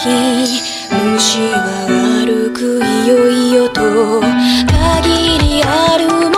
虫は歩くいよいよと限りあるもの